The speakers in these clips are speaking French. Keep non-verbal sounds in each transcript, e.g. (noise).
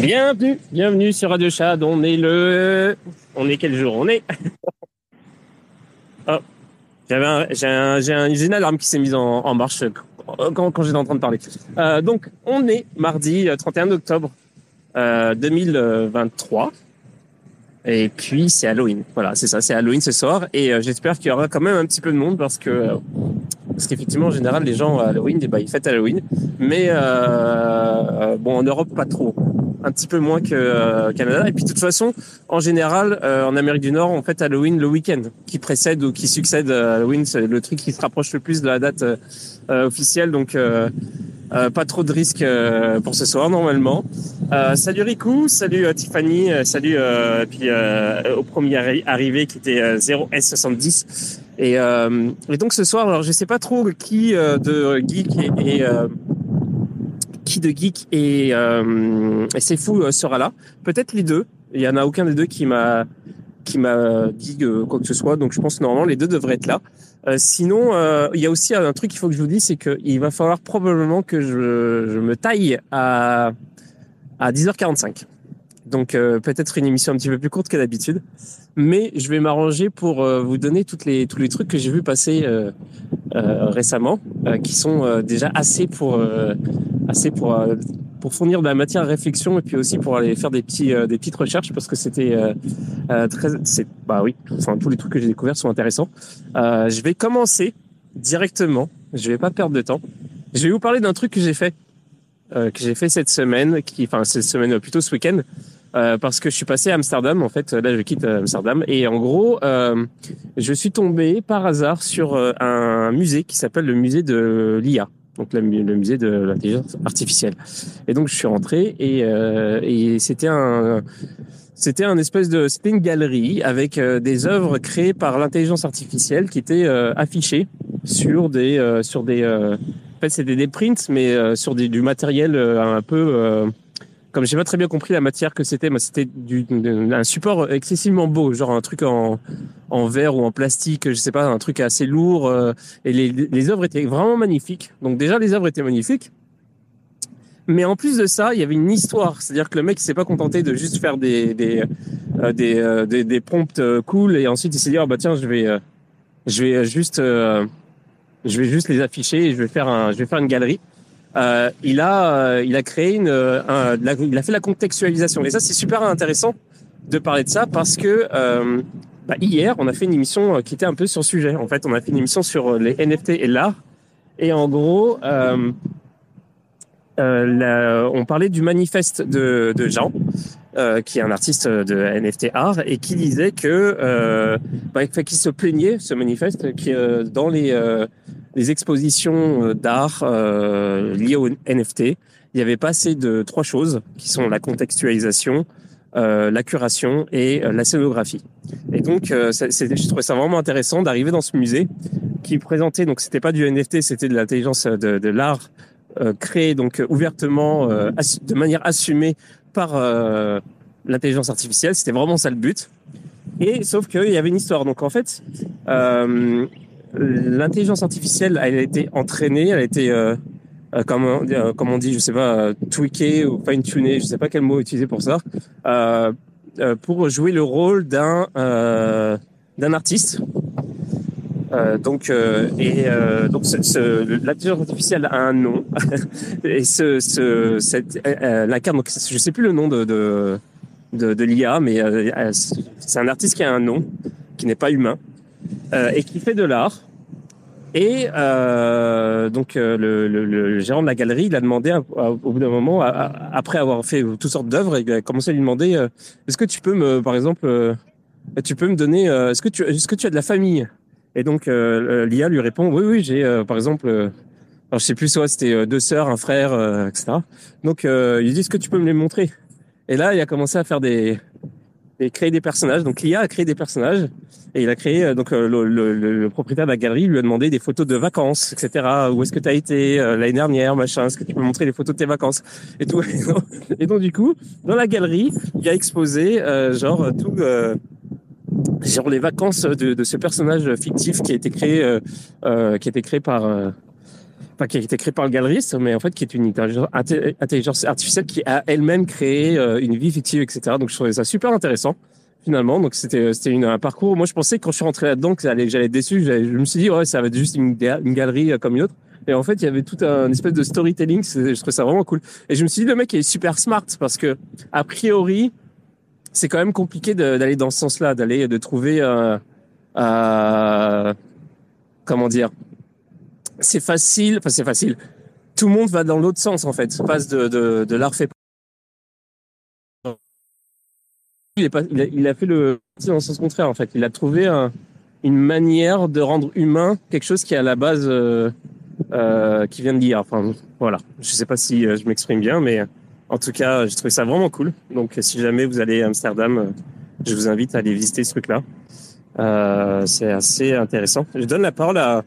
Bienvenue, bienvenue sur Radio Chad. On est le. On est quel jour On est? oh, j'avais un, j'ai, un, j'ai, un, une alarme qui s'est mise en, marche quand, quand j'étais en train de parler. Euh, donc, on est mardi 31 octobre euh, 2023. Et puis, c'est Halloween. Voilà, c'est ça, c'est Halloween ce soir. Et euh, j'espère qu'il y aura quand même un petit peu de monde parce que. Euh, parce qu'effectivement, en général, les gens à Halloween, ben, ils fêtent Halloween. Mais euh, bon, en Europe, pas trop un petit peu moins que euh, Canada. Et puis de toute façon, en général, euh, en Amérique du Nord, on fête Halloween le week-end qui précède ou qui succède à Halloween. C'est le truc qui se rapproche le plus de la date euh, officielle. Donc euh, euh, pas trop de risques pour ce soir normalement. salut Riku, salut Tiffany, salut et puis au premier arrivé qui était 0S70. Et, et, donc ce soir, alors je sais pas trop qui de geek et, et qui de geek et, euh, c'est fou euh, sera là. Peut-être les deux. Il y en a aucun des deux qui m'a qui m'a dit euh, quoi que ce soit. Donc je pense normalement les deux devraient être là. Euh, sinon, il y a aussi un truc qu'il faut que je vous dise, c'est qu'il va falloir probablement que je, me taille à à 10h45. Donc peut-être une émission un petit peu plus courte que d'habitude, mais je vais m'arranger pour vous donner toutes les tous les trucs que j'ai vu passer récemment, qui sont déjà assez pour assez pour pour fournir de la matière à réflexion et puis aussi pour aller faire des petits des petites recherches parce que c'était très c'est bah oui enfin tous les trucs que j'ai découverts sont intéressants. je vais commencer directement, je vais pas perdre de temps. Je vais vous parler d'un truc que j'ai fait que j'ai fait cette semaine, qui, enfin cette semaine plutôt ce week-end, euh, parce que je suis passé à Amsterdam. En fait, là, je quitte euh, Amsterdam. Et en gros, euh, je suis tombé par hasard sur un musée qui s'appelle le musée de l'IA. Donc le, musée de l'intelligence artificielle. Et donc je suis rentré et, c'était un c'était un espèce de c'était une galerie avec des œuvres créées par l'intelligence artificielle qui étaient affichées sur des sur des en fait c'était des prints mais sur du matériel un peu comme j'ai pas très bien compris la matière que c'était, moi c'était du, un support excessivement beau, genre un truc en, en verre ou en plastique, je sais pas, un truc assez lourd. Euh, et les, les œuvres étaient vraiment magnifiques. Donc déjà les œuvres étaient magnifiques. Mais en plus de ça, il y avait une histoire. C'est-à-dire que le mec, il s'est pas contenté de juste faire des des euh, des, euh, des, des, prompts euh, cool et ensuite il s'est dit oh, bah tiens je vais euh, je vais juste je vais juste les afficher et je vais faire un je vais faire une galerie euh, il a euh, il a créé une un, la, il a fait la contextualisation. Et ça c'est super intéressant de parler de ça parce que euh, bah, hier on a fait une émission qui était un peu sur le sujet. En fait on a fait une émission sur les NFT et l'art. Et en gros euh, euh, on parlait du manifeste de Jean, euh, qui est un artiste de NFT art, et qui disait que, euh, bah, qu'il se plaignait, ce manifeste, qui euh, dans les, euh, les expositions d'art euh, liées au NFT, il n'y avait pas assez de trois choses, qui sont la contextualisation, euh, la curation et euh, la scénographie. Et donc, euh, je trouvais ça vraiment intéressant d'arriver dans ce musée qui présentait, donc c'était pas du NFT, c'était de l'intelligence de, de l'art euh, créé donc ouvertement, euh, de manière assumée euh, l'intelligence artificielle. C'était vraiment ça le but. Et sauf qu'il y avait une histoire. Donc en fait, euh, l'intelligence artificielle, elle a été entraînée, elle a été, euh, comme, on, comme on dit, je sais pas, tweakée ou fine-tunée, je sais pas quel mot utiliser pour ça, euh, pour jouer le rôle d'un d'un artiste euh, donc euh, et euh, donc ce, ce, l'intelligence artificielle a un nom. (laughs) Et ce, ce cette euh, l'incarne donc je sais plus le nom de de, de, de l'IA mais euh, c'est un artiste qui a un nom qui n'est pas humain euh, et qui fait de l'art. Et euh, donc le, le, le, gérant de la galerie, il a demandé au bout d'un moment, après avoir fait toutes sortes d'œuvres, il a commencé à lui demander est-ce que tu peux me, par exemple, tu peux me donner, est-ce que tu, est-ce que tu as de la famille? Et donc euh, l'IA lui répond oui oui j'ai euh, par exemple euh, alors je sais plus soit c'était deux sœurs, un frère, etc. Donc il dit est-ce que tu peux me les montrer Et là il a commencé à faire des et créer des personnages. Donc l'IA a créé des personnages et il a créé donc le, le, le, propriétaire de la galerie lui a demandé des photos de vacances, etc. Où est-ce que tu as été l'année dernière, machin? Est-ce que tu peux montrer les photos de tes vacances? Et tout (laughs) Et donc du coup dans la galerie il a exposé euh, genre tout euh, genre les vacances de, ce personnage fictif qui a été créé, euh, euh, qui a été créé par euh, enfin, qui a été créée par le galeriste, mais en fait qui est une intelligence artificielle qui a elle-même créé une vie fictive, etc. Donc je trouvais ça super intéressant finalement. Donc c'était c'était un parcours. Moi je pensais quand je suis rentré là-dedans que j'allais j'allais être déçu. Je me suis dit ouais ça va être juste une, une galerie comme une autre. Et en fait, il y avait tout un espèce de storytelling. Je trouvais ça vraiment cool. Et je me suis dit, le mec est super smart parce que, a priori, c'est quand même compliqué d'aller dans ce sens-là, d'aller, de trouver, euh, euh, comment dire, c'est facile, enfin, c'est facile. Tout le monde va dans l'autre sens, en fait. Passe de, de, de l'art fait. Il, est pas, il, a, il a fait le, dans le sens contraire, en fait. Il a trouvé un, une manière de rendre humain quelque chose qui est à la base, euh, euh, qui vient de l'IA. Enfin, voilà. Je sais pas si euh, je m'exprime bien, mais en tout cas, j'ai trouvé ça vraiment cool. Donc, si jamais vous allez à Amsterdam, euh, je vous invite à aller visiter ce truc-là. Euh, c'est assez intéressant. Je donne la parole à,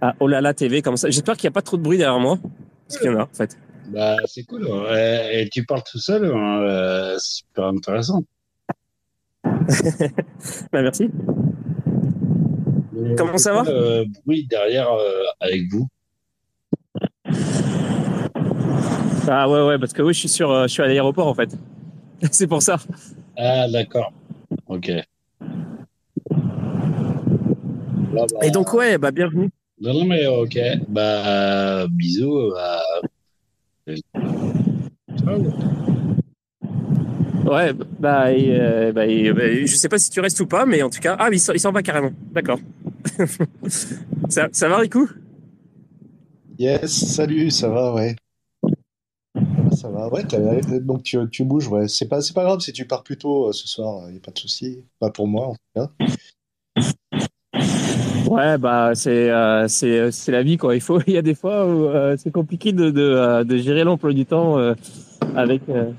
à Olala TV comme ça. J'espère qu'il n'y a pas trop de bruit derrière moi. Parce qu'il y en a, en fait. Bah, c'est cool. Et tu parles tout seul. Hein. Euh, c'est super intéressant. (laughs) bah, merci. Comment ça va bruit derrière euh, avec vous? Ah ouais, ouais, parce que oui, je suis, sur, euh, je suis à l'aéroport en fait. (laughs) C'est pour ça. Ah, d'accord. Ok. Là, bah... Et donc, ouais, bah, bienvenue. Non, non, mais ok. Bah, bisous. Bah... Ouais, bah, et, euh, bah, et, bah, je sais pas si tu restes ou pas, mais en tout cas, ah, il s'en va carrément. D'accord. (laughs) ça, ça va, Riku? Yes, salut, ça va, ouais. Ça va, ouais, donc tu, tu, bouges, ouais. C'est pas, pas grave si tu pars plus tôt euh, ce soir, il n'y a pas de souci. Pas pour moi, en tout cas. Ouais, bah, c'est euh, la vie, quoi. Il, faut, (laughs) il y a des fois où euh, c'est compliqué de, de, de gérer l'emploi du temps euh, avec. Euh,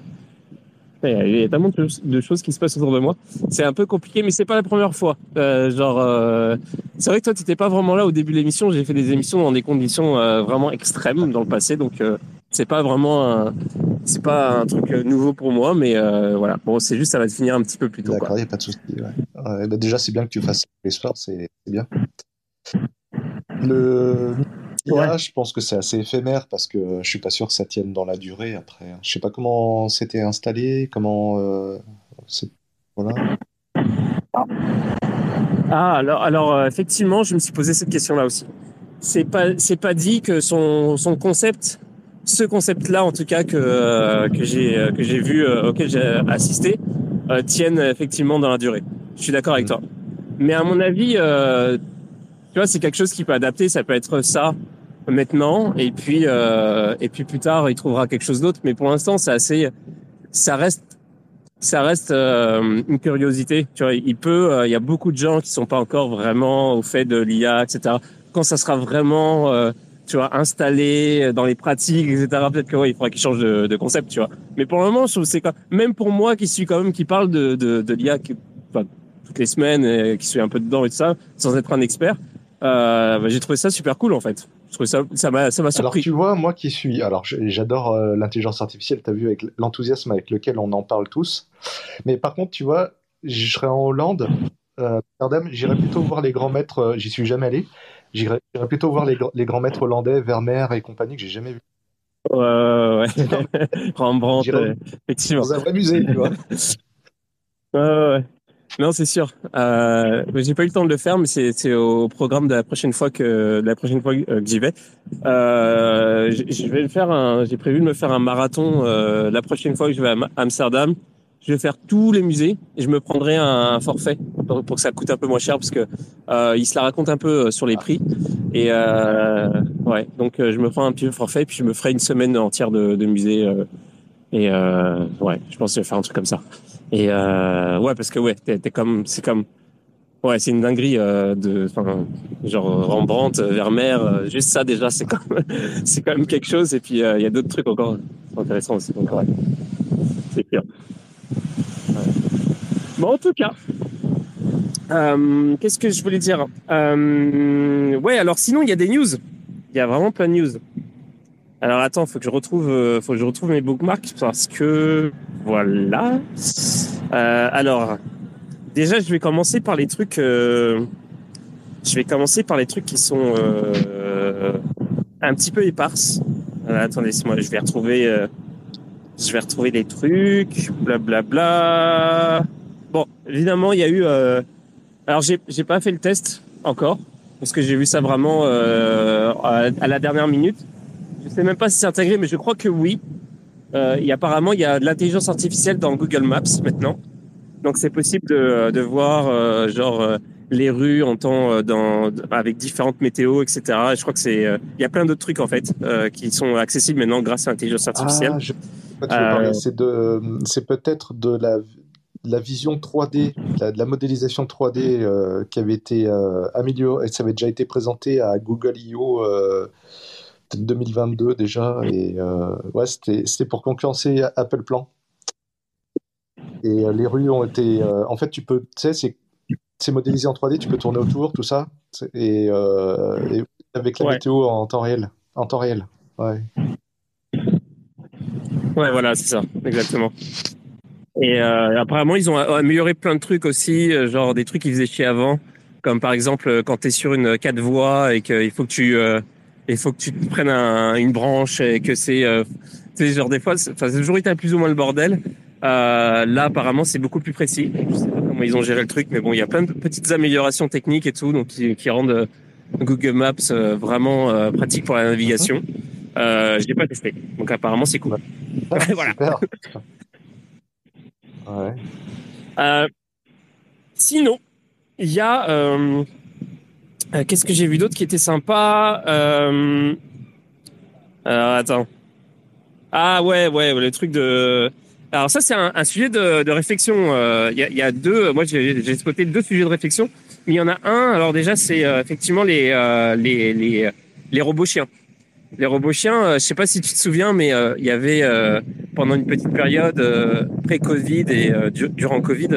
il y a tellement de choses qui se passent autour de moi. C'est un peu compliqué, mais c'est pas la première fois. Euh, genre, euh, c'est vrai que toi, tu n'étais pas vraiment là au début de l'émission. J'ai fait des émissions dans des conditions euh, vraiment extrêmes dans le passé, donc euh, c'est pas vraiment, un, c'est pas un truc nouveau pour moi, mais euh, voilà. Bon, c'est juste, ça va te finir un petit peu plus tôt. D'accord, il n'y a pas de souci. Ouais. bah déjà, c'est bien que tu fasses les soirs, c'est bien. Le Ouais. je pense que c'est assez éphémère parce que je suis pas sûr que ça tienne dans la durée après. Je sais pas comment c'était installé, comment. Euh, voilà. Ah, alors, alors euh, effectivement, je me suis posé cette question-là aussi. C'est pas, c'est pas dit que son, son concept, ce concept-là, en tout cas que euh, que j'ai euh, que j'ai vu, euh, auquel j'ai assisté, euh, tienne effectivement dans la durée. Je suis d'accord avec toi. Mais à mon avis, tu vois, c'est quelque chose qui peut adapter. Ça peut être ça maintenant, et puis et puis plus tard, il trouvera quelque chose d'autre. Mais pour l'instant, c'est assez, ça reste ça reste euh, une curiosité. Tu vois, il peut, euh, il y a beaucoup de gens qui sont pas encore vraiment au fait de l'IA, etc. Quand ça sera vraiment, euh, tu vois, installé dans les pratiques, etc. Peut-être que ouais, il faudra qu'il change de, de, concept, tu vois. Mais pour le moment, je trouve c'est quand même pour moi qui suis quand même qui parle de de, de l'IA enfin, toutes les semaines, et qui suis un peu dedans et tout ça, sans être un expert. Bah, j'ai trouvé ça super cool en fait ça, ça m'a, ça m'a surpris. Alors tu vois, moi qui suis, alors j'adore euh, l'intelligence artificielle. T'as vu avec l'enthousiasme avec lequel on en parle tous. Mais par contre, tu vois, je serais en Hollande, euh, j'irais plutôt voir les grands maîtres. Euh, j'y suis jamais allé. J'irais plutôt voir les, les, grands maîtres hollandais, Vermeer et compagnie que j'ai jamais vu. Ouais, ouais, ouais. (laughs) Rembrandt, effectivement. Dans un vrai musée, tu vois. (laughs) ouais, ouais. Non, c'est sûr. Euh, j'ai pas eu le temps de le faire, mais c'est au programme de la prochaine fois que de la prochaine fois que j'y vais. Euh, je vais le faire. J'ai prévu de me faire un marathon euh, la prochaine fois que je vais à Amsterdam. Je vais faire tous les musées et je me prendrai un, forfait pour, que ça coûte un peu moins cher parce que euh, il se la raconte un peu euh, sur les prix. Et euh, ouais, donc je me prends un petit forfait et puis je me ferai une semaine entière de, de musée. et ouais, je pense que je vais faire un truc comme ça. Et euh, ouais, parce que ouais, t'es, comme, c'est comme, ouais, c'est une dinguerie euh, de, enfin, genre Rembrandt, euh, Vermeer, euh, juste ça déjà, c'est quand même, (laughs) c'est quand même quelque chose. Et puis il y a d'autres trucs encore intéressants aussi. Donc c'est clair. Bon, en tout cas. Euh, qu'est-ce que je voulais dire? Euh, Ouais, alors sinon il y a des news. Il y a vraiment plein de news. Alors attends, faut que je retrouve, euh, faut que je retrouve mes bookmarks parce que voilà. Alors déjà, je vais commencer par les trucs. Je vais commencer par les trucs qui sont. Un petit peu éparse. Euh, attendez, moi, je vais retrouver, je vais retrouver des trucs, blablabla. Bla, bla. Bon, évidemment, il y a eu. Euh, alors, j'ai, j'ai pas fait le test encore parce que j'ai vu ça vraiment euh, à, la dernière minute. Je sais même pas si c'est intégré, mais je crois que oui. Euh, et apparemment, il y a de l'intelligence artificielle dans Google Maps maintenant. Donc, c'est possible de, de voir euh, genre euh, les rues en temps euh, dans avec différentes météos, etc. Et je crois que c'est euh, il y a plein d'autres trucs en fait euh, qui sont accessibles maintenant grâce à l'intelligence artificielle. Ah, je... euh... C'est de c'est peut-être de la la vision 3D, la, de la modélisation 3D euh, qui avait été améliorée, ça avait déjà été présenté à Google I.O. Euh, 2022 déjà, et ouais, c'était pour concurrencer Apple Plan. Et les rues ont été, en fait, tu peux, tu sais, c'est modélisé en 3D, tu peux tourner autour, tout ça, et, et avec la ouais. météo en temps réel, en temps réel, ouais. Ouais, voilà, c'est ça, exactement. Et euh, apparemment, ils ont amélioré plein de trucs aussi, euh, genre des trucs qu'ils faisaient chier avant, comme par exemple euh, quand tu es sur une 4 voies et qu'il faut que tu euh, il faut que tu te prennes un, une branche et que c'est euh, genre des fois enfin c'est toujours été plus ou moins le bordel. Euh, là apparemment, c'est beaucoup plus précis. Je sais pas comment ils ont géré le truc mais bon, il y a plein de petites améliorations techniques et tout donc qui, qui rendent Google Maps vraiment pratique pour la navigation. Euh, je l'ai pas testé. Donc apparemment, c'est cool. Ah, (laughs) voilà. (laughs) Ouais. Euh, sinon, il y a. Euh, euh, Qu'est-ce que j'ai vu d'autre qui était sympa euh, attends. Ah ouais, ouais, le truc de. Alors ça, c'est un, un, sujet de, de réflexion. Il y, a, y, a, deux. Moi, j'ai spoté deux sujets de réflexion, mais il y en a un. Alors déjà, c'est effectivement les, les, les, les robots chiens les robots chiens, euh, je sais pas si tu te souviens, mais euh, il y avait euh, pendant une petite période euh, pré-Covid et euh, du, durant Covid,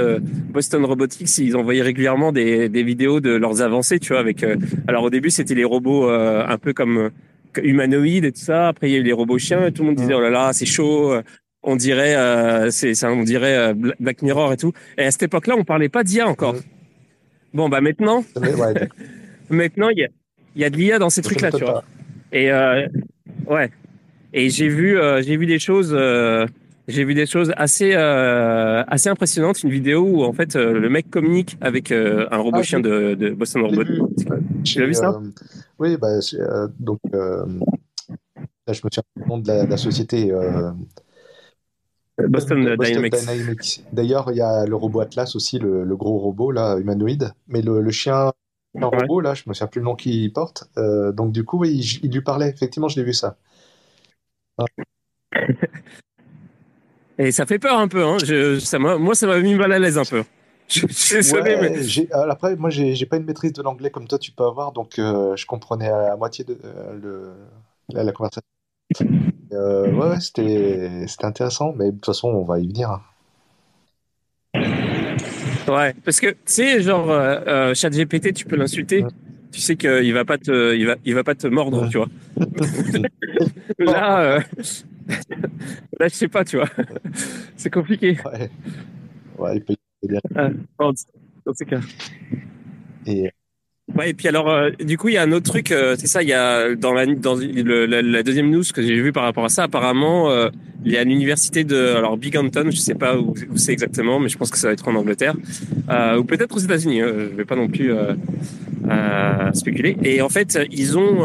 Boston Robotics, ils envoyaient régulièrement des, des, vidéos de leurs avancées, tu vois. Avec alors au début c'était les robots un peu comme humanoïdes et tout ça. Après il y a eu les robots chiens et tout le monde disait oh là là c'est chaud. On dirait c'est ça, on dirait Black Mirror et tout. Et à cette époque-là, on parlait pas d'IA encore. Bon bah maintenant, (laughs) maintenant il y a il y a de l'IA dans ces trucs-là, tu vois. Et euh, ouais. Et j'ai vu, euh, j'ai vu des choses, euh, j'ai vu des choses assez, euh, assez impressionnantes. Une vidéo où en fait euh, le mec communique avec euh, un robot ah, chien de, de, Boston Robotics. Tu as vu ça Oui, bah, donc là, je me de la, de la société. Boston, Boston Dynamics. Dynamics. D'ailleurs, il y a le robot Atlas aussi, le, le gros robot là, humanoïde. Mais le, le chien un ouais. robot, là, je me souviens plus le nom qu'il porte. Euh, donc, du coup, oui, il, il, lui parlait. Effectivement, je l'ai vu ça. Ah. (laughs) Et ça fait peur un peu. Hein. Je, ça moi, ça m'a mis mal à l'aise un peu. (laughs) Je, je ouais, mais... Après, moi, j'ai pas une maîtrise de l'anglais comme toi, tu peux avoir. Donc, euh, je comprenais à, à moitié de, euh, le, la, la, conversation. Euh, ouais, ouais c'était intéressant. Mais de toute façon, on va y venir. Hein. Ouais, parce que tu sais, genre euh, euh, ChatGPT, tu peux l'insulter. Ouais. Tu sais qu'il va pas te, il va, il va pas te mordre, ouais. tu vois. (laughs) là, euh, (laughs) là, je sais pas, tu vois. (laughs) C'est compliqué. Ouais. Ouais, il peut y. Ah, dans ces cas. Et Ouais, et puis alors, euh, du coup, il y a un autre truc, euh, c'est ça, il y a dans la dans le, la, deuxième news que j'ai vu par rapport à ça, apparemment, euh, il y a l'université de alors Binghamton, je sais pas où, où c'est exactement, mais je pense que ça va être en Angleterre euh, ou peut-être aux États-Unis. Hein, je vais pas non plus euh, spéculer. Et en fait, ils ont,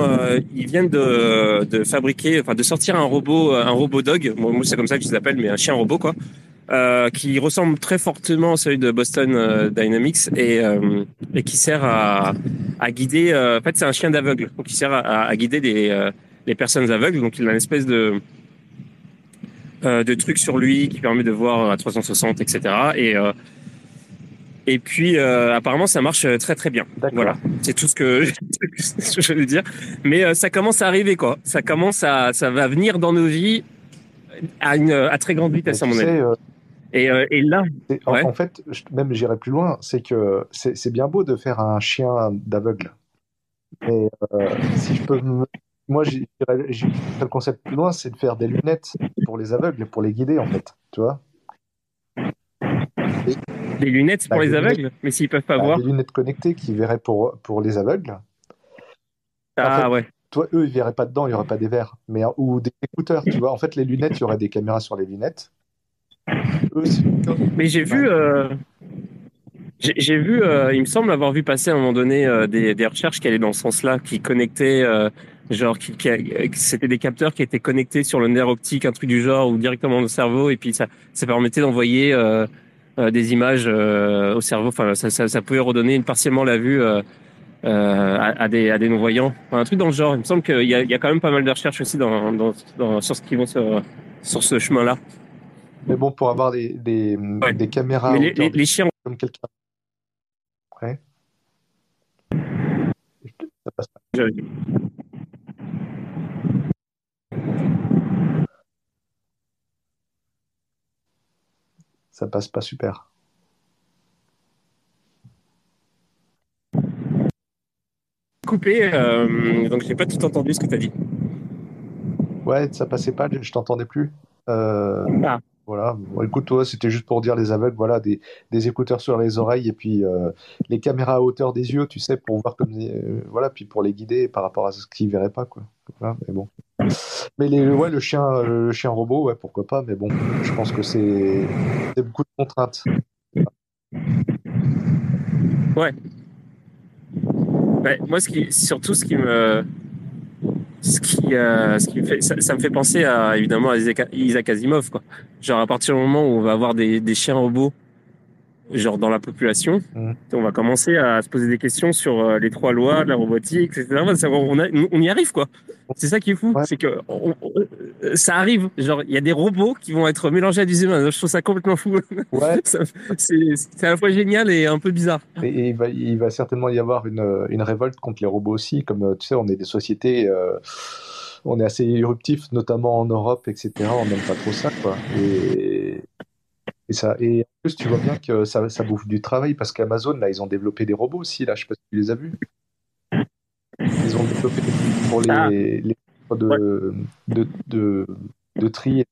ils viennent de, de fabriquer, enfin, de sortir un robot, un robot dog. Moi, c'est comme ça que je les appelle, mais un chien robot, quoi. Euh, qui ressemble très fortement à celui de Boston euh, Dynamics et, euh, et qui sert à, à guider. en fait, c'est un chien d'aveugle, donc il sert à, à guider les, les personnes aveugles. Donc, il a une espèce de de truc sur lui qui permet de voir à 360, etc. Et et puis apparemment, ça marche très très bien. Voilà, c'est tout ce que, (laughs) je veux dire. Mais ça commence à arriver, quoi. Ça commence à, ça va venir dans nos vies à une à très grande vitesse, à mon avis. Et, euh, et, là, en, ouais. en, fait, même j'irai plus loin, c'est que c'est bien beau de faire un chien d'aveugle. Mais euh, si je peux, me... moi, j'ai le concept plus loin, c'est de faire des lunettes pour les aveugles, pour les guider, en fait. Tu vois et, Des lunettes pour bah, les lunettes, aveugles Mais s'ils peuvent pas bah, voir Des lunettes connectées qui verraient pour, pour les aveugles. Ah en fait, ouais. toi, eux, ils verraient pas dedans, il y aurait pas des verres, mais ou des écouteurs, tu vois. En fait, les lunettes, il y aurait des caméras sur les lunettes. Mais j'ai vu, euh, j'ai vu, euh, il me semble avoir vu passer à un moment donné euh, des, des, recherches qui allaient dans ce sens-là, qui connectaient, genre, qui, qui c'était des capteurs qui étaient connectés sur le nerf optique, un truc du genre, ou directement au cerveau, et puis ça, ça permettait d'envoyer des images au cerveau. Enfin, ça, ça, ça, pouvait redonner partiellement la vue euh, à, des, à des non-voyants. un truc dans le genre. Il me semble qu'il y a, il y a quand même pas mal de recherches aussi dans, dans, dans sur ce qui vont sur, sur ce chemin-là. Mais bon, pour avoir des, des, des caméras. Les, les, chiens. Comme quelqu'un. Ouais. Ça passe pas. Ça passe pas super. coupé, euh, donc j'ai pas tout entendu ce que tu as dit. Ouais, ça passait pas, je t'entendais plus. Euh, ah. Écoute, toi, c'était juste pour dire les aveugles, voilà, des, des écouteurs sur les oreilles et puis euh, les caméras à hauteur des yeux, tu sais, pour voir comme, voilà, puis pour les guider par rapport à ce qu'ils verraient pas, quoi. mais bon. Mais les, ouais, le chien, le chien robot, ouais, pourquoi pas, mais bon, je pense que c'est beaucoup de contraintes. Ouais, moi, ce qui, surtout, ce qui me, ce qui, euh, ce qui me fait, ça, me fait penser à évidemment à Isaac Asimov, quoi. Genre à partir du moment où on va avoir des, des chiens robots genre dans la population, mmh. on va commencer à se poser des questions sur euh, les trois lois de la robotique, etc. On, on y arrive, quoi. C'est ça qui est fou, c'est que euh, ça arrive. Genre, il y a des robots qui vont être mélangés à des humains. Je trouve ça complètement fou. Ouais. (laughs) c'est à la fois génial et un peu bizarre. Et, il, va, il, va, certainement y avoir une, une, révolte contre les robots aussi. Comme tu sais, on est des sociétés. Euh, on est assez éruptifs, notamment en Europe, etc. On n'aime pas trop ça, quoi. Et, et, ça, et en plus, tu vois bien que ça, ça bouffe du travail parce qu'Amazon, là, ils ont développé des robots aussi. Là, je sais pas si tu les as vus. Ils ont développé des pour les, ah. les de, ouais. de, de, de, tri.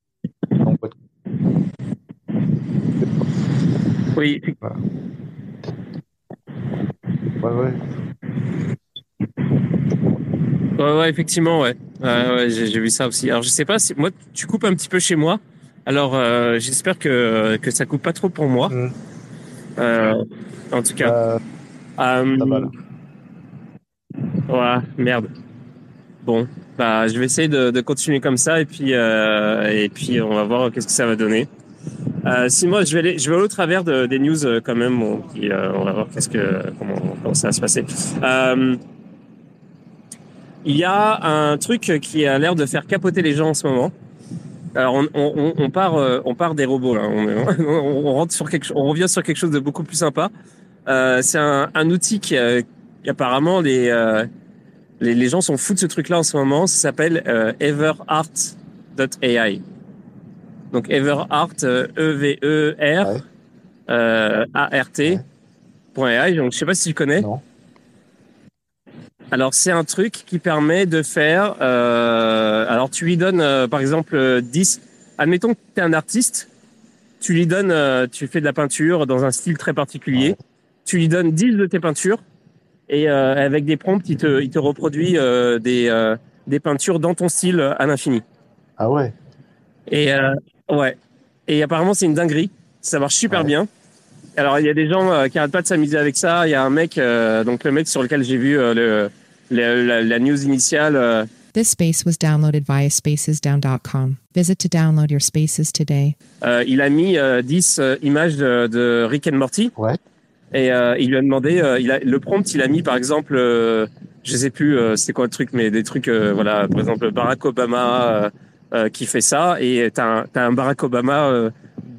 Oui. Voilà. Ouais, ouais. Ouais, ouais, effectivement, ouais. Euh, ouais j'ai vu ça aussi. Alors, je sais pas si moi, tu coupes un petit peu chez moi. Alors, euh, j'espère que, que ça coupe pas trop pour moi. Mmh. Euh, en tout cas. Euh, ouais, merde. Bon, bah, je vais essayer de, continuer comme ça et puis euh, et puis on va voir qu'est-ce que ça va donner. Euh, si moi je vais aller, je vais aller au travers de, des news euh, quand même. Puis, euh, on va voir qu'est-ce que comment, comment ça va se passer. Euh, il y a un truc qui a l'air de faire capoter les gens en ce moment. Alors on, on, on part on part des robots là. (laughs) On, on, rentre sur quelque on revient sur quelque chose de beaucoup plus sympa. c'est un, un outil qui, qui apparemment les les, les, gens sont fous de ce truc-là en ce moment. Ça s'appelle euh, everart.ai. Donc Everart, E-V-E-R, euh, A-R-T, .ai. Donc je sais pas si tu connais. Non. Alors c'est un truc qui permet de faire. Euh, alors tu lui donnes euh, par exemple 10. Admettons que tu es un artiste. Tu lui donnes, euh, tu fais de la peinture dans un style très particulier. Ouais. Tu lui donnes 10 de tes peintures et euh, avec des prompts, il te, il te reproduit euh, des, euh, des peintures dans ton style à l'infini. Ah ouais. Et euh, ouais. Et apparemment, c'est une dinguerie. Ça marche super ouais. bien. Alors, il y a des gens euh, qui arrêtent pas de s'amuser avec ça. Il y a un mec, euh, donc le mec sur lequel j'ai vu le, le, la, la, news initiale. This space was downloaded via spacesdown.com. Visit to download your spaces today. il a mis 10 images de, de Rick and Morty. Ouais. Et euh, il lui a demandé, euh, il a, le prompt, il a mis par exemple, euh, je sais plus c'est quoi le truc, mais des trucs, voilà, par exemple Barack Obama qui fait ça, et t'as un, as un Barack Obama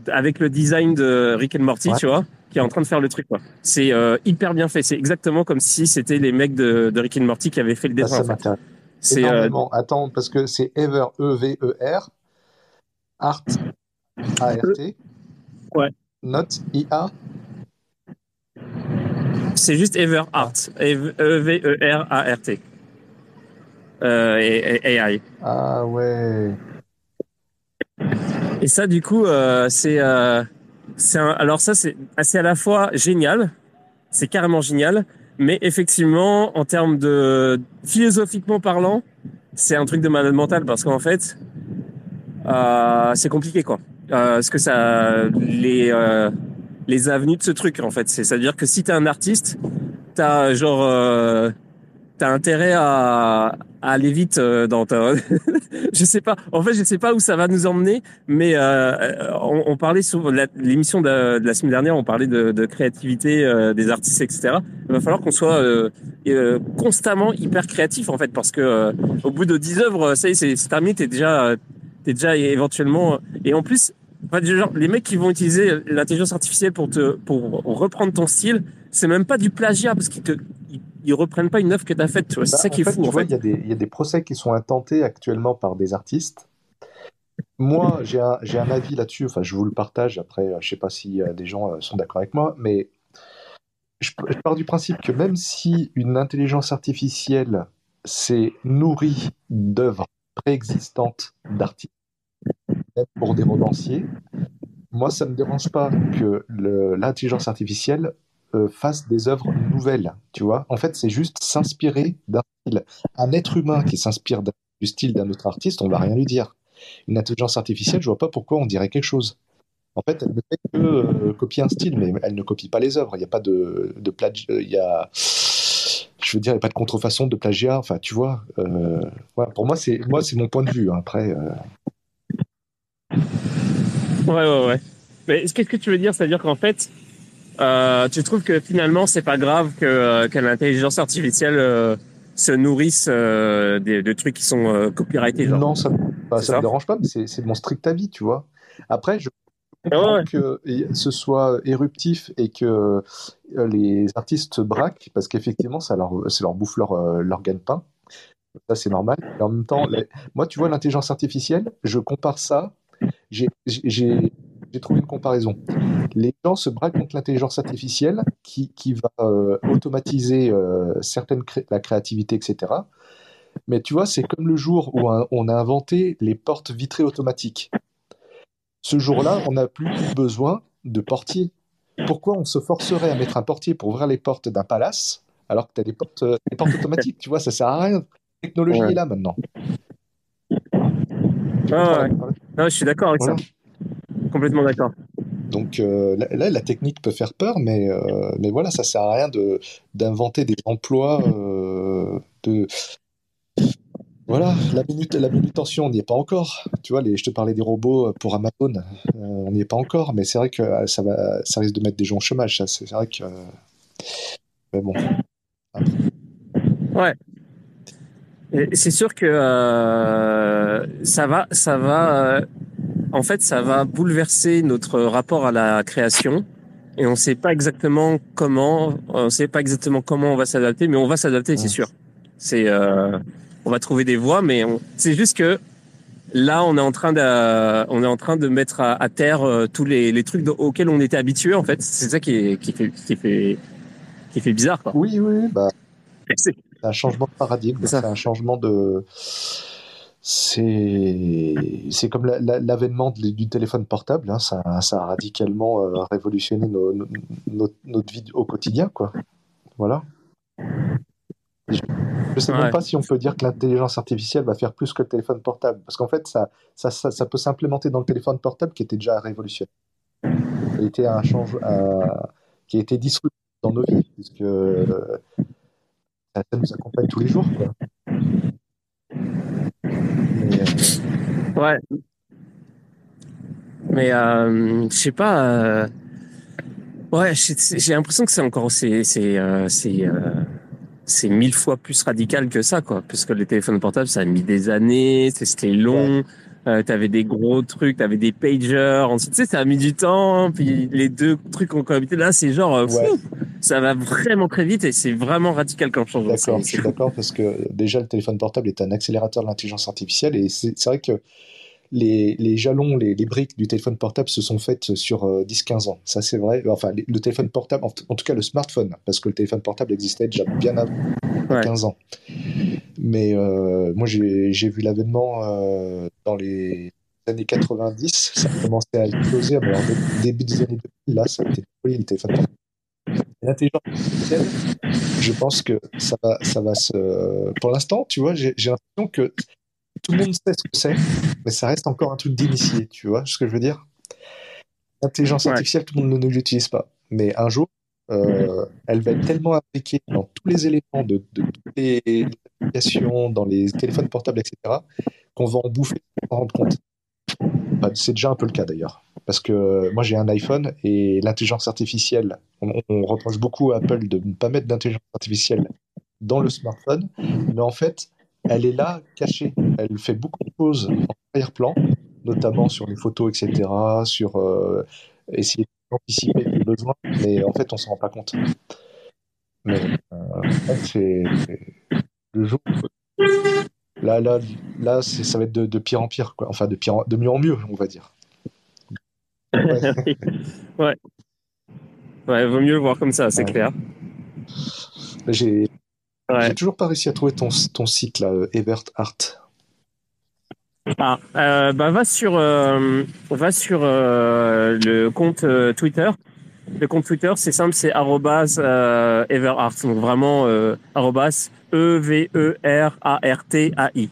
avec le design de Rick and Morty, ouais. tu vois, qui est en train de faire le truc. C'est euh, hyper bien fait. C'est exactement comme si c'était les mecs de, de Rick and Morty qui avaient fait le dessin. Ah, ça c'est euh... Attends, parce que c'est Ever E V E R Art A R T. Ouais. Note I A c'est juste Everart. E-V-E-R-A-R-T. Euh, et, et, AI. Ah ouais. Et ça, du coup, euh, c'est. Euh, alors, ça, c'est à la fois génial, c'est carrément génial, Mais effectivement, en termes de philosophiquement parlant, c'est un truc de malade mental parce qu'en fait, euh, c'est compliqué quoi. Euh, ce que ça, les euh, les avenues de ce truc en fait, c'est à dire que si t'es un artiste, t'as genre euh, t'as intérêt à, à aller vite euh, dans ta. (laughs) je sais pas. En fait, je sais pas où ça va nous emmener, mais euh, on, on parlait sur l'émission de, la semaine dernière, on parlait de, de créativité euh, des artistes, etc. Il va falloir qu'on soit euh, euh, constamment hyper créatif en fait, parce que euh, au bout de 10 œuvres, ça y est, c'est terminé. T'es déjà, euh, t'es déjà éventuellement. Et en plus, enfin, du genre, les mecs qui vont utiliser l'intelligence artificielle pour te pour reprendre ton style, c'est même pas du plagiat parce qu'ils te ils, ils reprennent pas une œuvre que faite. Tu vois, c'est Bah, ça qui est fait, fou tu en vois, fait. Il y, a des- il y a des procès qui sont intentés actuellement par des artistes. Moi, j'ai un, j'ai un avis là-dessus, enfin, je vous le partage. Après, je sais pas si euh, des gens euh, sont d'accord avec moi, mais je, je pars du principe que même si une intelligence artificielle s'est nourrie d'œuvres préexistantes d'artistes, pour des romanciers, moi, ça ne me dérange pas que l'intelligence artificielle euh, fasse des œuvres nouvelles, tu vois. En fait, c'est juste s'inspirer d'un style. Un être humain qui s'inspire du style d'un autre artiste, on va rien lui dire. Une intelligence artificielle, je vois pas pourquoi on dirait quelque chose. En fait, elle ne fait que euh, copier un style, mais elle ne copie pas les œuvres. Il n'y a pas de, de plagiat. Il y a, je veux dire, il n'y a pas de contrefaçon, de plagiat. Enfin, tu vois. euh, pour moi, c'est mon point de vue. hein. Après, euh, Ouais, ouais, ouais. Mais qu'est-ce que tu veux dire? C'est-à-dire qu'en fait, euh, tu trouves que finalement, c'est pas grave que, euh, que l'intelligence artificielle euh, se nourrisse des, de trucs qui sont copyrightés, genre. non, ça, bah, ça ça me dérange pas, mais c'est mon strict avis, tu vois. Après, je Ah comprends ouais. que ce soit éruptif et que les artistes se braquent parce qu'effectivement, ça leur, ça leur bouffe leur, leur gagne-pain. Ça, c'est normal. Et en même temps, les- moi, tu vois, l'intelligence artificielle, je compare ça. J'ai trouvé une comparaison. Les gens se braquent contre l'intelligence artificielle qui, qui va euh, automatiser euh, certaines cré- la créativité, etc. Mais tu vois, c'est comme le jour où on a inventé les portes vitrées automatiques. Ce jour-là, on n'a plus besoin de portier. Pourquoi on se forcerait à mettre un portier pour ouvrir les portes d'un palace alors que tu as des portes, euh, des portes automatiques Tu vois, ça sert à rien. La technologie Ouais. est là maintenant. Ah ouais. Non, je suis d'accord avec Voilà. ça. Complètement d'accord. Donc euh, là, la technique peut faire peur, mais, euh, mais voilà, ça sert à rien de d'inventer des emplois euh, de voilà la minute la manutention on n'y est pas encore. Tu vois, les, je te parlais des robots pour Amazon, on n'y est pas encore, mais c'est vrai que ça va ça risque de mettre des gens au chômage. Ça, c'est vrai que mais bon. Et C'est sûr que euh, ça va, ça va. euh, en fait, ça va bouleverser notre rapport à la création. Et on sait pas exactement comment, on sait pas exactement comment on va s'adapter, mais on va s'adapter, c'est sûr. C'est, euh, on va trouver des voies, mais c'est juste que là, on est en train de, on est en train de mettre à, à terre euh, tous les, les trucs auxquels on était habitué. En fait, c'est ça qui est, qui fait, qui fait, qui fait bizarre, quoi. Oui, oui, bah (laughs) un changement de paradigme, C'est un changement de. C'est c'est comme la- la- l'avènement du téléphone portable, hein, ça, ça a radicalement euh, révolutionné notre, notre vie au quotidien, quoi. Voilà. Je ne sais Ouais. même pas si on peut dire que l'intelligence artificielle va faire plus que le téléphone portable, parce qu'en fait, ça, ça, ça, ça peut s'implémenter dans le téléphone portable qui était déjà révolutionnaire. Ça a été un change, un- qui a été disruptif dans nos vies, puisque euh, ça, ça nous accompagne tous les jours. Quoi. Euh, Ouais. Mais euh, je sais pas. euh, Ouais, j'ai l'impression que c'est encore c'est c'est euh, c'est euh, c'est mille fois plus radical que ça quoi, parce que les téléphones portables ça a mis des années, c'était long. Euh, t'avais des gros trucs, t'avais des pagers, ensuite tu sais ça a mis du temps, puis les deux trucs ont cohabité. Là c'est genre euh, Ouais. ça va vraiment très vite et c'est vraiment radical comme changement. D'accord, C'est- je suis d'accord parce que déjà le téléphone portable est un accélérateur de l'intelligence artificielle et c'est c'est vrai que les, les jalons, les, les briques du téléphone portable se sont faites sur euh, 10-15 ans. Ça c'est vrai. Enfin, le téléphone portable, en, en tout cas le smartphone, parce que le téléphone portable existait déjà bien avant Ouais. 15 ans. Mais euh, moi j'ai vu l'avènement euh, dans les années 90, ça a commencé à exploser, mais alors dé- début des années 2000, là ça a été folie le téléphone portable. L'intelligence artificielle, je pense que ça va, ça va se. Pour l'instant, tu vois, j'ai l'impression que tout le monde sait ce que c'est, mais ça reste encore un truc d'initié, tu vois ce que je veux dire? L'intelligence Ouais. artificielle, tout le monde ne l'utilise pas. Mais un jour, euh, elle va être tellement appliquée dans tous les éléments de, de toutes les applications, dans les téléphones portables, etc., qu'on va en bouffer sans s'en rendre compte. Bah, c'est déjà un peu le cas d'ailleurs. Parce que moi j'ai un iPhone et l'intelligence artificielle, on, on reproche beaucoup à Apple de ne pas mettre d'intelligence artificielle dans le smartphone, mais en fait, elle est là, cachée. Elle fait beaucoup de choses en arrière-plan, notamment sur les photos, etc., sur euh, essayer d'anticiper les besoins, mais en fait, on s'en rend pas compte. Mais euh, en fait, c'est le jour. Là, là, là, c'est- ça va être de, de pire en pire, quoi. Enfin, de pire, en- de mieux en mieux, on va dire. Ouais. (laughs) ouais. Ouais, vaut mieux le voir comme ça, c'est Ouais. clair. J'ai Ouais. j'ai toujours pas réussi à trouver ton, ton site là, euh, Evert Art. Ah, euh, bah va sur, euh, va sur euh, le compte euh, Twitter. Le compte Twitter, c'est simple, c'est arrobas everart. Donc vraiment arrobas e v e r a r t a i.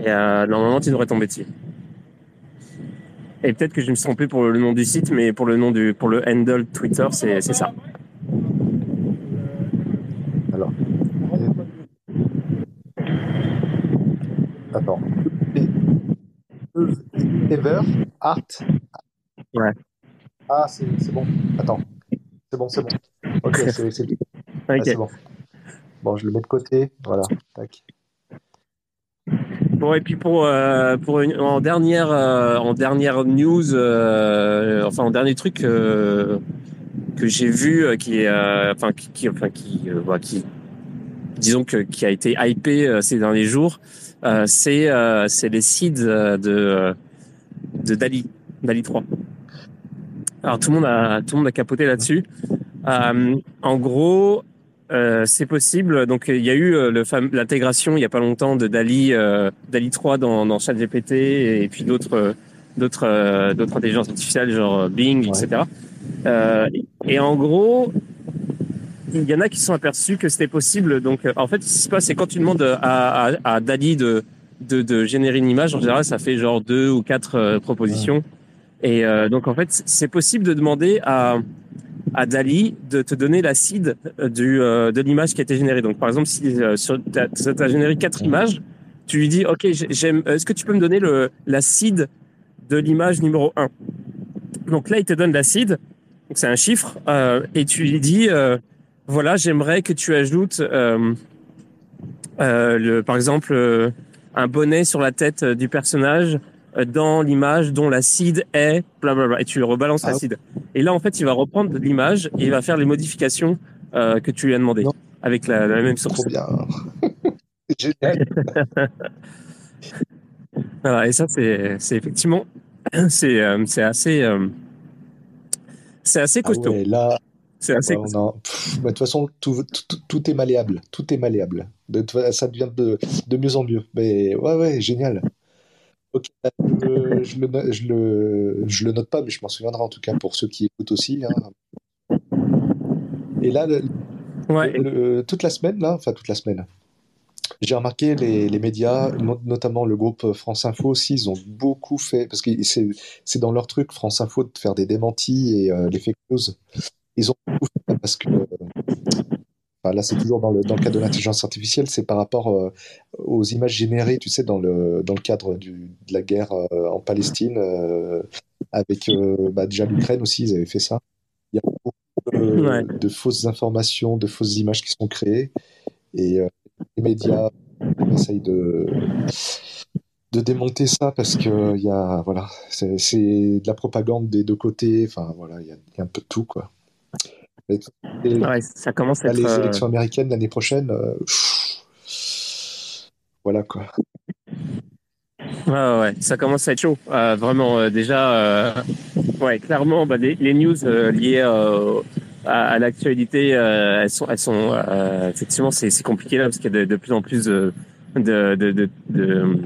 Et euh, normalement, tu devrais tomber dessus. Et peut-être que je me suis trompé pour le nom du site, mais pour le nom du, pour le handle Twitter, c'est ça. Alors. Attends. E- Ever Art. Ouais. Ah, c'est bon. Attends. C'est bon, c'est bon. Ok, c'est c'est- ah, bon. Bon, je le mets de côté. Voilà. Tac. Bon et puis pour euh, pour une, en dernière euh, en dernière news euh, enfin en dernier truc que j'ai vu qui est enfin qui, qui enfin qui voilà, qui disons que qui a été hypé ces derniers jours c'est c'est les seeds de de Dali Dali 3. Alors tout le monde a tout le monde a capoté là-dessus. Euh, en gros, euh, c'est possible. Donc, il y a eu euh, l'intégration il y a pas longtemps de Dali, euh, Dali 3 dans, dans ChatGPT et puis d'autres, d'autres, d'autres intelligences artificielles genre Bing, Ouais. etc. Et en gros, il y en a qui se sont aperçus que c'était possible. Donc, en fait, ce qui se passe, c'est quand tu demandes à, à, à Dali de, de, de générer une image, en général, ça fait genre deux ou quatre euh, propositions. Et euh, donc, en fait, c'est possible de demander à à Dali de te donner la seed euh, du, euh, de l'image qui a été générée. Donc, par exemple, si euh, sur, t'as, t'as généré quatre images, tu lui dis, OK, j'ai- j'aime, est-ce que tu peux me donner le, la seed de l'image numéro 1 Donc là, il te donne la seed, donc c'est un chiffre, euh, et tu lui dis, voilà, j'aimerais que tu ajoutes, le, par exemple, un bonnet sur la tête euh, du personnage euh, dans l'image dont la seed est blablabla, et tu lui rebalances la Ah. seed. Et là, en fait, il va reprendre l'image et il va faire les modifications euh, que tu lui as demandé Non. avec la, la même source. Trop bien. (laughs) Génial. Voilà, et ça, c'est effectivement, (clears throat) c'est euh, assez, euh, c'est assez Ah costaud. ouais, là, C'est assez bah, de toute façon, tout, tout, tout est malléable. Tout est malléable. Ça devient de, de mieux en mieux. Mais ouais, ouais, génial. Ok, bah, je, le, je, le, je le note pas, mais je m'en souviendrai en tout cas pour ceux qui écoutent aussi. hein. Et là, le- Ouais, toute la semaine, là, enfin toute la semaine, j'ai remarqué les, les médias, no- notamment le groupe France Info aussi, ils ont beaucoup fait, parce que c'est c'est dans leur truc, France Info, de faire des démentis et euh, les fake news. Ils ont beaucoup fait parce que, euh, enfin, là c'est toujours dans le, dans le cadre de l'intelligence artificielle, c'est par rapport euh, aux images générées, tu sais, dans le, dans le cadre du, de la guerre euh, en Palestine, euh, avec bah, déjà l'Ukraine aussi, ils avaient fait ça. Il y a beaucoup de, Ouais. de fausses informations, de fausses images qui sont créées, et les médias essayent de de démonter ça parce que il y a voilà c'est de la propagande des deux côtés enfin voilà il y a, il y a un peu de tout quoi et ouais, ça commence à être. les euh, élections américaines l'année prochaine euh, pff, voilà quoi Ouais, ouais, ça commence à être chaud. Euh, vraiment, euh, déjà, euh, ouais, clairement, bah, les, les news euh, liées à, à l'actualité, elles sont, elles sont, effectivement, c'est compliqué là parce qu'il y a de, de plus en plus de, de, de- de-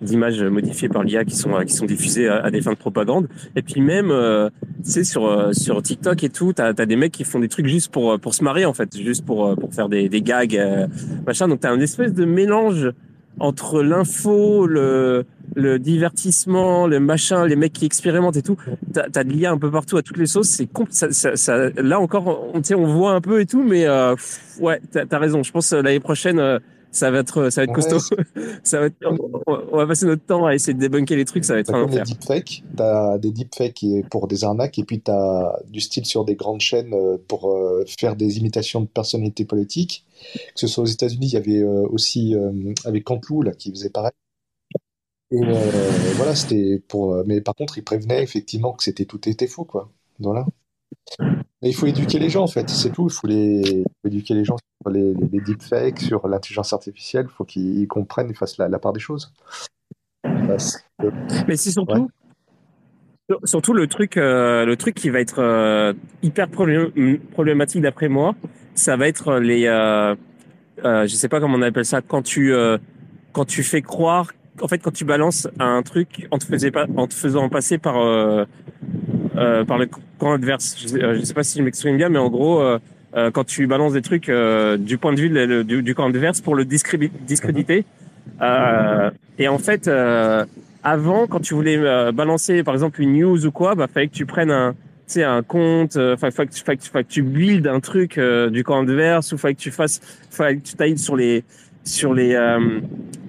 d'images modifiées par l'IA qui sont, qui sont diffusées à, des fins de propagande. Et puis même, euh, sais, sur, euh, sur TikTok et tout, t'as as des mecs qui font des trucs juste pour, euh, pour se marier, en fait, juste pour, euh, pour faire des, des gags, euh, machin. Donc, t'as un espèce de mélange entre l'info, le, le divertissement, le machin, les mecs qui expérimentent et tout. T'as as de l'IA un peu partout, à toutes les sauces. C'est ça, ça, ça- là encore, on, on voit un peu et tout, mais euh, ouais, t'as as raison. Je pense euh, l'année prochaine, euh, ça va être, ça va être Ouais, costaud. (laughs) ça va être, on, va passer notre temps à essayer de débunker les trucs. Ça va être un enfer. deepfakes, t'as des deepfakes pour des arnaques, et puis t'as du style sur des grandes chaînes euh, pour euh, faire des imitations de personnalités politiques. Que ce soit aux États-Unis, il y avait euh, aussi avec Cantelou là qui faisait pareil. Et euh, voilà, c'était pour. mais par contre, il prévenait effectivement que c'était tout était faux, quoi. Voilà. Mais il faut éduquer les gens, en fait, c'est tout. Il faut, les... il faut éduquer les gens sur les, deepfakes, sur l'intelligence artificielle. Il faut qu'ils comprennent et fassent la, la part des choses. Mais c'est surtout, sur- surtout le truc, euh, le truc qui va être euh, hyper problém- problématique d'après moi, ça va être les, euh, euh, je sais pas comment on appelle ça, quand tu, euh, quand tu fais croire, en fait, quand tu balances un truc en te, faisait pas, en te faisant passer par, euh, par le camp adverse. Je, sais- euh, sais pas si je m'exprime bien, mais en gros, euh, euh, quand tu balances des trucs du point de vue du, camp adverse pour le discrédi- discréditer, et en fait. Avant, quand tu voulais balancer, par exemple, une news ou quoi, bah, fallait que tu prennes un, sais, un compte, enfin, fallait que tu, builds un truc du camp adverse, ou fallait que tu fasses, fallait que tu tailles sur les, sur les, euh,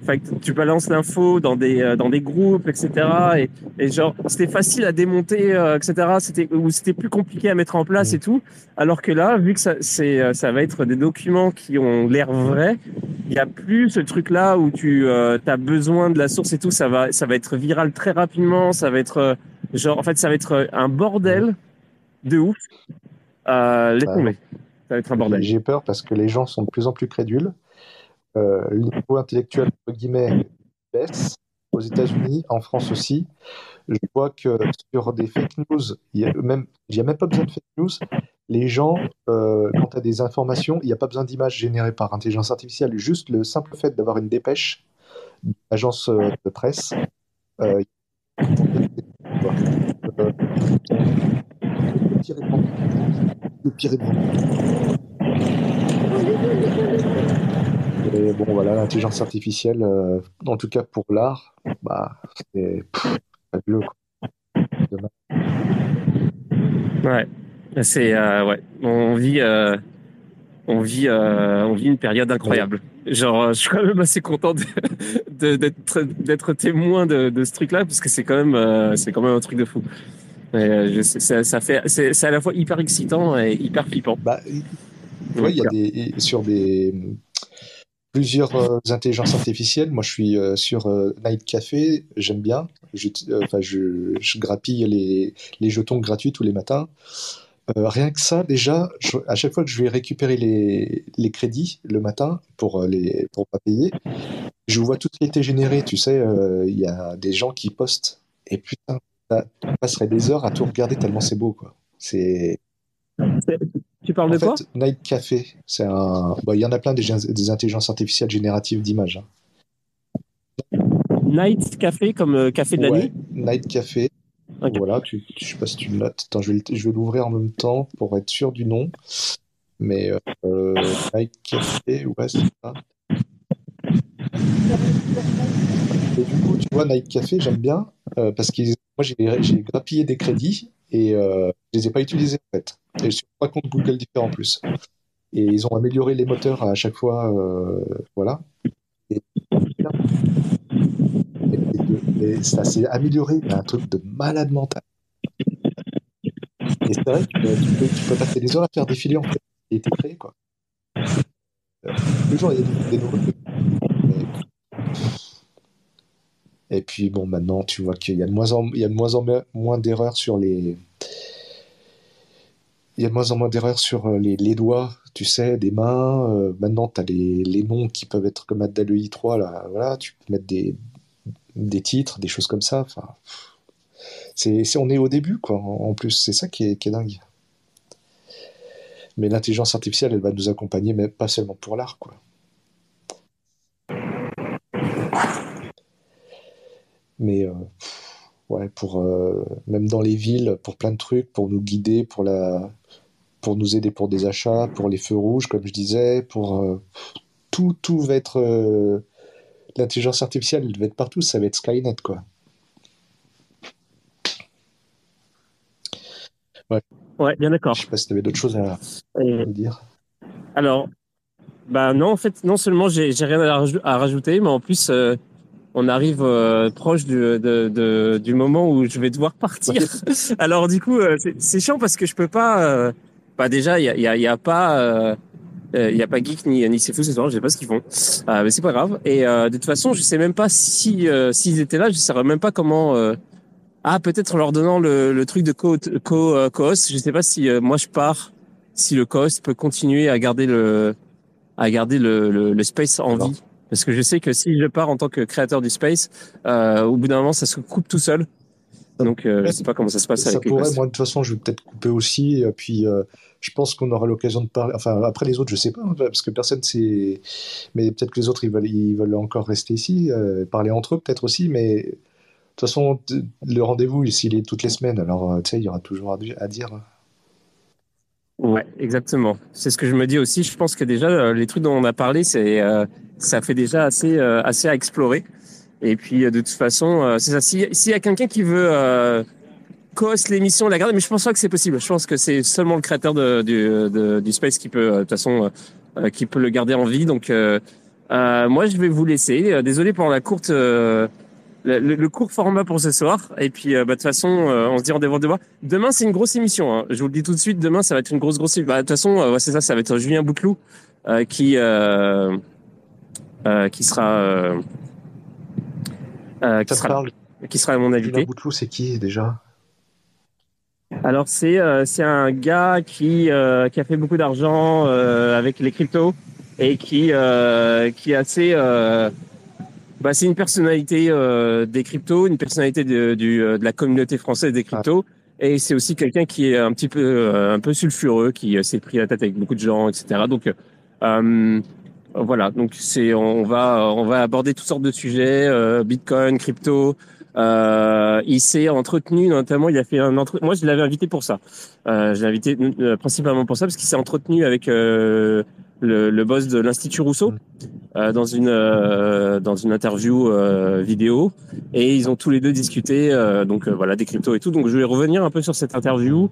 que tu balances l'info dans des, euh, dans des groupes, etc. Et, et genre, c'était facile à démonter, euh, etc. C'était, ou c'était plus compliqué à mettre en place et tout. Alors que là, vu que ça, c'est, ça va être des documents qui ont l'air vrais, il y a plus ce truc là où tu euh, as besoin de la source et tout ça va ça va être viral très rapidement ça va être euh, genre en fait ça va être un bordel de ouf euh, laisse Ouais. tomber ça va être un bordel J'ai peur parce que les gens sont de plus en plus crédules. Euh, le niveau intellectuel, entre guillemets, baisse aux États-Unis, en France aussi. Je vois que sur des fake news, il y a même, a même pas besoin de fake news. Les gens, euh, quand tu des informations, il n'y a pas besoin d'images générées par intelligence artificielle. Juste le simple fait d'avoir une dépêche d'agence euh, de presse. euh, le pire est. Le pire est. Et bon, voilà, l'intelligence artificielle, euh, en tout cas pour l'art, bah, c'est fabuleux. ouais. C'est euh, ouais. On vit euh, on vit on vit une période incroyable. Genre je suis quand même assez content d'être d'être témoin de, de ce truc là parce que c'est quand même c'est quand même un truc de fou. Et, je sais, ça, ça fait c'est à la fois hyper excitant et hyper flippant. Bah, il y a des, sur des, plusieurs euh, intelligences artificielles. Moi, je suis euh, sur euh, Night Café, j'aime bien. Je, euh, je, je grappille les, les jetons gratuits tous les matins. Euh, rien que ça, déjà, je- à chaque fois que je vais récupérer les, les crédits le matin pour euh, les pour pas payer, je vois tout ce qui a été généré. Tu sais, il y a des gens qui postent et putain, on passerait des heures à tout regarder tellement c'est beau, quoi. C'est tu parles en de quoi Night Café, c'est un. bah, Il y en a plein des, des intelligences artificielles génératives d'images. hein. Night Café comme euh, café de la Ouais, nuit Night Café. Ok. Voilà, tu, je sais pas si tu le notes. Attends, je vais, le- je vais l'ouvrir en même temps pour être sûr du nom. Mais euh, Night Café, ouais, c'est ça. Et du coup, tu vois, Night Café, j'aime bien euh, parce que moi, j'ai grappillé des crédits et euh, je les ai pas utilisés en fait. Et sur trois comptes Google différents en plus. Et ils ont amélioré les moteurs à chaque fois. euh, voilà. Et, ça s'est amélioré, mais un truc de malade mental. Et c'est vrai que euh, tu peux, passer des heures à faire défiler en fait, qui a été créé. Quoi. Euh, toujours, il y a des, des nouveaux trucs. Et, et puis, bon, maintenant, tu vois qu'il y a de moins en, moins, d'erreurs sur les. Il y a moins d'erreurs sur euh, les, les doigts, tu sais, des mains. Euh, maintenant, tu as les, noms qui peuvent être comme Adda le i3, là. Voilà, tu peux mettre des, titres, des choses comme ça. Enfin, c'est, on est au début, quoi. En plus, c'est ça qui est, qui dingue. Mais l'intelligence artificielle, elle va nous accompagner, mais pas seulement pour l'art, quoi. Mais euh, ouais, pour euh, même dans les villes, pour plein de trucs, pour nous guider, pour la, pour nous aider pour des achats, pour les feux rouges, comme je disais, pour euh, tout, tout va être euh, l'intelligence artificielle, elle va être partout, ça va être Skynet, quoi. Ouais, bien d'accord. Je sais pas si tu avais d'autres choses à, dire. Alors, bah non, en fait, non seulement j'ai rien à, rajou- à rajouter, mais en plus, euh, on arrive euh, proche du, de, de- du moment où je vais devoir partir. (laughs) Alors du coup, euh, c'est- chiant parce que je peux pas. Euh, bah déjà, il y a, y a, il y a pas. euh, euh, il y a pas geek ni ni c'est fou ce soir, je sais pas ce qu'ils font, Euh, mais c'est pas grave. Et euh, de toute façon, je sais même pas si euh, s'ils étaient là, je saurais même pas comment. euh, ah, peut-être en leur donnant le, le truc de co co co-host. Je sais pas si euh, moi je pars, si le co-host peut continuer à garder le à garder le, le, le space en Alors. vie. Parce que je sais que si je pars en tant que créateur du space, euh, au bout d'un moment, ça se coupe tout seul. Donc, euh, je sais pas comment ça se passe Ça avec pourrait, moi de toute façon, je vais peut-être couper aussi. et Puis, euh, je pense qu'on aura l'occasion de parler. Enfin, après les autres, je sais pas, hein, parce que personne c'est. Mais peut-être que les autres, ils veulent, ils veulent encore rester ici, euh, parler entre eux peut-être aussi. Mais de toute façon, le rendez-vous, s'il est toutes les semaines, alors tu sais, il y aura toujours à, di- à dire. Ouais, exactement. C'est ce que je me dis aussi. Je pense que déjà, les trucs dont on a parlé, c'est, ça fait déjà assez, euh, assez à explorer. Et puis, euh, de toute façon, euh, c'est ça. Si- S'il y a quelqu'un qui veut euh, co-host l'émission, la garder, mais je pense pas que c'est possible. Je pense que c'est seulement le créateur de, du, de- du space qui peut, de toute façon, euh, qui peut le garder en vie. Donc, euh, moi, je vais vous laisser. Désolé pour la courte, le, le- court format pour ce soir. Et puis, bah, de toute façon, on se dit rendez-vous demain. Demain, c'est une grosse émission. Hein. Je vous le dis tout de suite. Demain, ça va être une grosse, grosse. Bah, de toute façon, c'est ça. Ça va être Julien Bouclou qui euh, qui sera euh, euh, qui sera parle qui sera mon invité. Bouteloup, c'est qui déjà? Alors c'est euh, c'est un gars qui euh, qui a fait beaucoup d'argent euh, avec les cryptos et qui euh, qui est assez euh, bah c'est une personnalité euh, des cryptos, une personnalité de, du euh, de la communauté française des cryptos et c'est aussi quelqu'un qui est un petit peu euh, un peu sulfureux qui euh, s'est pris la tête avec beaucoup de gens etc. Donc euh, voilà donc c'est on va on va aborder toutes sortes de sujets euh, Bitcoin, crypto. Euh, il s'est entretenu notamment, il a fait un entre... Moi, je l'avais invité pour ça. Euh, je l'ai invité euh, principalement pour ça parce qu'il s'est entretenu avec euh, le, le boss de l'Institut Rousseau euh, dans une euh, dans une interview euh, vidéo et ils ont tous les deux discuté euh, donc voilà des cryptos et tout. Donc je vais revenir un peu sur cette interview.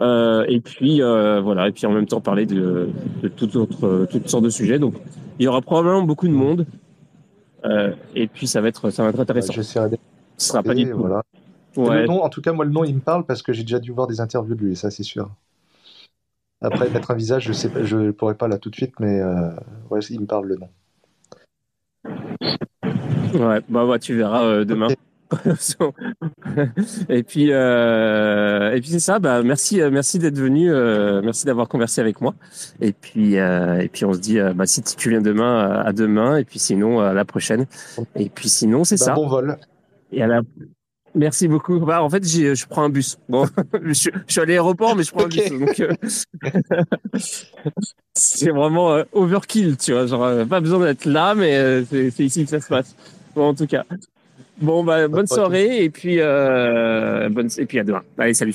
Euh, et puis euh, voilà et puis en même temps parler de, de toutes autres toutes sortes de sujets donc il y aura probablement beaucoup de monde euh, et puis ça va être ça va être intéressant J'essaierai d'être. ce sera pas du tout Voilà. Ouais Le nom, en tout cas, moi, le nom, il me parle parce que j'ai déjà dû voir des interviews de lui, ça, c'est sûr. Après, mettre un visage, je sais pas, je pourrais pas là tout de suite, mais ouais, il me parle le nom. Ouais, bah, tu verras demain. Et puis, euh, et puis c'est ça. Bah, merci, euh, merci d'être venu. euh, merci d'avoir conversé avec moi. Et puis, euh, et puis on se dit, euh, bah, si tu viens demain, euh, à demain. Et puis sinon, à la prochaine. Et puis sinon, c'est Bah, ça. Bon vol. Et à la. Merci beaucoup. Bah, en fait, je prends un bus. Bon, (laughs) je, suis- je suis à l'aéroport, mais je prends un bus. Donc, euh, (laughs) c'est vraiment euh, overkill, tu vois. Genre, euh, pas besoin d'être là, mais c'est, c'est ici que ça se passe. Bon, en tout cas. Bon, bah, bonne soirée et puis, euh, bonne, et puis à demain. Allez, salut.